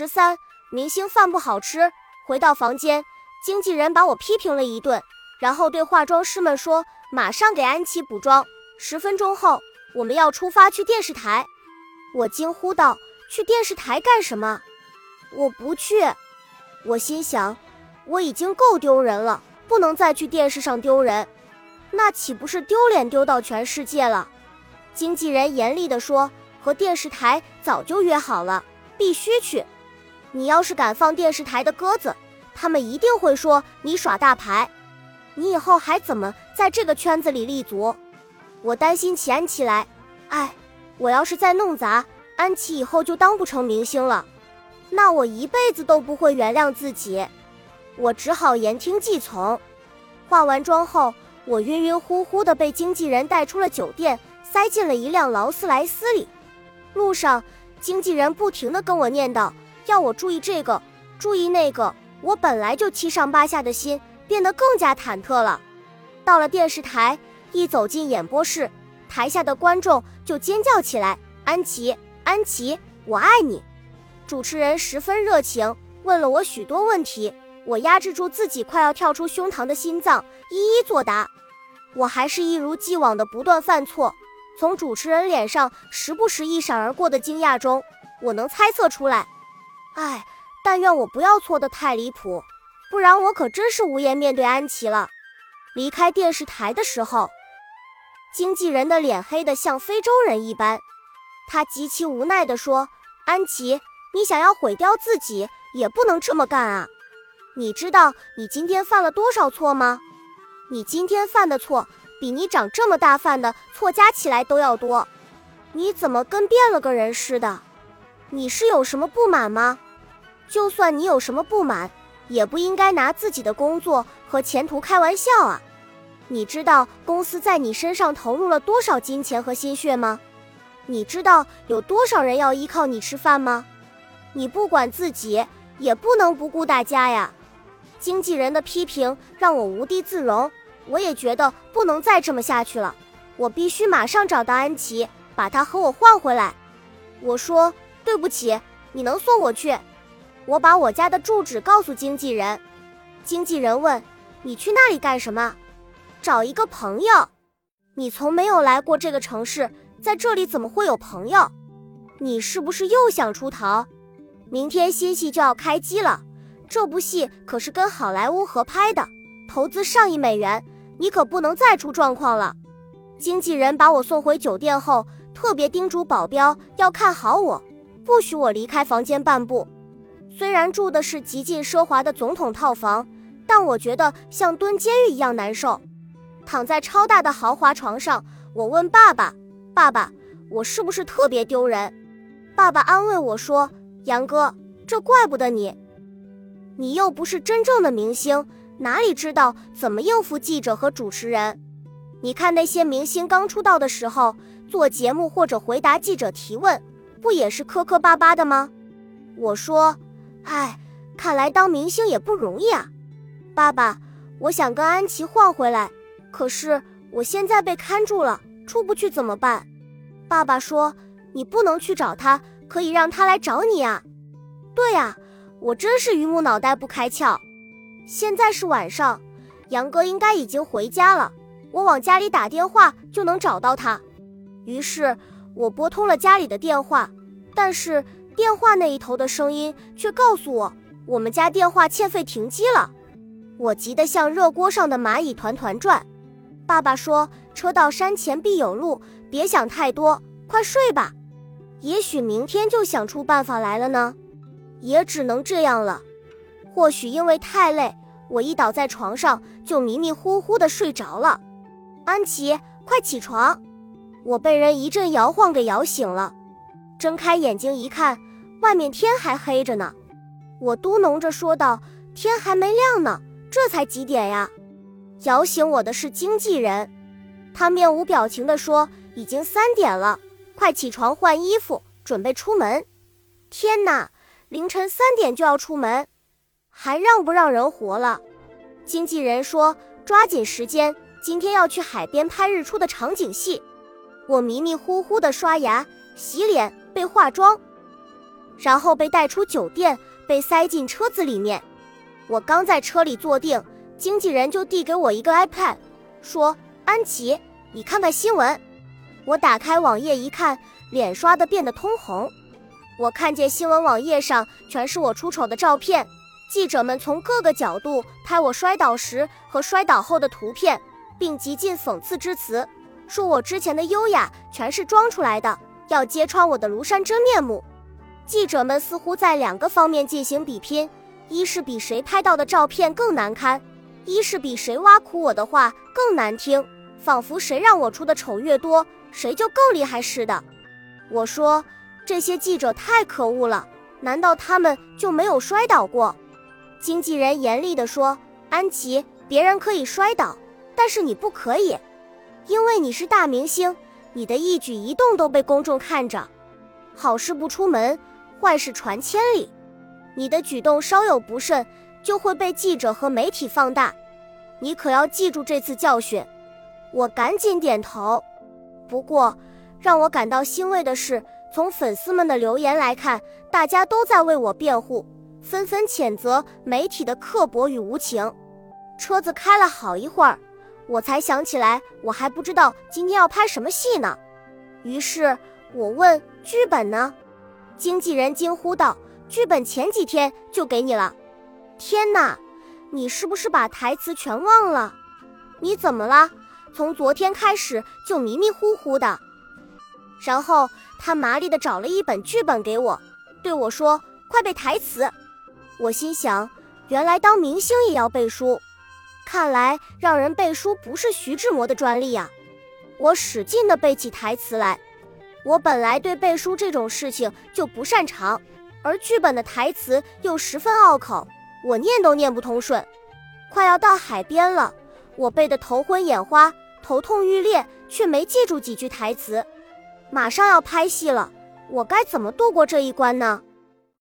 十三，明星饭不好吃。回到房间，经纪人把我批评了一顿，然后对化妆师们说：“马上给安琪补妆，十分钟后我们要出发去电视台。”我惊呼道：“去电视台干什么？我不去！”我心想，我已经够丢人了，不能再去电视上丢人，那岂不是丢脸丢到全世界了？经纪人严厉地说：“和电视台早就约好了，必须去。你要是敢放电视台的鸽子，他们一定会说你耍大牌，你以后还怎么在这个圈子里立足？”我担心起安琪来，哎，我要是再弄砸，安琪以后就当不成明星了。那我一辈子都不会原谅自己，我只好言听计从。化完妆后，我晕晕乎乎的被经纪人带出了酒店，塞进了一辆劳斯莱斯里。路上，经纪人不停的跟我念叨，要我注意这个，注意那个。我本来就七上八下的心变得更加忐忑了。到了电视台，一走进演播室，台下的观众就尖叫起来：“安琪，安琪，我爱你！”主持人十分热情，问了我许多问题。我压制住自己快要跳出胸膛的心脏，一一作答。我还是一如既往的不断犯错。从主持人脸上时不时一闪而过的惊讶中，我能猜测出来。唉，但愿我不要错得太离谱，不然我可真是无颜面对安琪了。离开电视台的时候，经纪人的脸黑得像非洲人一般，他极其无奈地说：“安琪。”你想要毁掉自己，也不能这么干啊！你知道你今天犯了多少错吗？你今天犯的错，比你长这么大犯的错加起来都要多。你怎么跟变了个人似的？你是有什么不满吗？就算你有什么不满，也不应该拿自己的工作和前途开玩笑啊！你知道公司在你身上投入了多少金钱和心血吗？你知道有多少人要依靠你吃饭吗？你不管自己，也不能不顾大家呀！经纪人的批评让我无地自容，我也觉得不能再这么下去了。我必须马上找到安琪，把她和我换回来。我说对不起，你能送我去？我把我家的住址告诉经纪人。经纪人问：“你去那里干什么？”找一个朋友。你从没有来过这个城市，在这里怎么会有朋友？你是不是又想出逃？明天新戏就要开机了，这部戏可是跟好莱坞合拍的，投资上亿美元，你可不能再出状况了。经纪人把我送回酒店后，特别叮嘱保镖要看好我，不许我离开房间半步。虽然住的是极尽奢华的总统套房，但我觉得像蹲监狱一样难受。躺在超大的豪华床上，我问爸爸：“爸爸，我是不是特别丢人？”爸爸安慰我说。杨哥，这怪不得你，你又不是真正的明星，哪里知道怎么应付记者和主持人？你看那些明星刚出道的时候做节目或者回答记者提问，不也是磕磕巴巴的吗？我说，哎，看来当明星也不容易啊。爸爸，我想跟安琪换回来，可是我现在被看住了，出不去怎么办？爸爸说，你不能去找他。可以让他来找你啊！对呀，我真是榆木脑袋不开窍。现在是晚上，杨哥应该已经回家了。我往家里打电话就能找到他。于是我拨通了家里的电话，但是电话那一头的声音却告诉我，我们家电话欠费停机了。我急得像热锅上的蚂蚁团团转。爸爸说：“车到山前必有路，别想太多，快睡吧。”也许明天就想出办法来了呢，也只能这样了。或许因为太累，我一倒在床上就迷迷糊糊的睡着了。安琪，快起床！我被人一阵摇晃给摇醒了，睁开眼睛一看，外面天还黑着呢。我嘟哝着说道：“天还没亮呢，这才几点呀？”摇醒我的是经纪人，他面无表情地说：“已经三点了。”快起床换衣服，准备出门。天哪，凌晨三点就要出门，还让不让人活了？经纪人说抓紧时间，今天要去海边拍日出的场景戏。我迷迷糊糊的刷牙、洗脸、被化妆，然后被带出酒店，被塞进车子里面。我刚在车里坐定，经纪人就递给我一个 iPad，说：“安琪，你看看新闻。”我打开网页一看，脸刷的变得通红。我看见新闻网页上全是我出丑的照片，记者们从各个角度拍我摔倒时和摔倒后的图片，并极尽讽刺之词，说我之前的优雅全是装出来的，要揭穿我的庐山真面目。记者们似乎在两个方面进行比拼：一是比谁拍到的照片更难堪，一是比谁挖苦我的话更难听，仿佛谁让我出的丑越多，谁就更厉害似的。我说，这些记者太可恶了，难道他们就没有摔倒过？经纪人严厉地说：“安琪，别人可以摔倒，但是你不可以，因为你是大明星，你的一举一动都被公众看着，好事不出门。”坏事传千里，你的举动稍有不慎，就会被记者和媒体放大。你可要记住这次教训。我赶紧点头。不过，让我感到欣慰的是，从粉丝们的留言来看，大家都在为我辩护，纷纷谴责媒体的刻薄与无情。车子开了好一会儿，我才想起来，我还不知道今天要拍什么戏呢。于是我问：“剧本呢？”经纪人惊呼道：“剧本前几天就给你了，天哪，你是不是把台词全忘了？你怎么了？从昨天开始就迷迷糊糊的。”然后他麻利地找了一本剧本给我，对我说：“快背台词。”我心想，原来当明星也要背书，看来让人背书不是徐志摩的专利呀。我使劲地背起台词来。我本来对背书这种事情就不擅长，而剧本的台词又十分拗口，我念都念不通顺。快要到海边了，我背得头昏眼花，头痛欲裂，却没记住几句台词。马上要拍戏了，我该怎么度过这一关呢？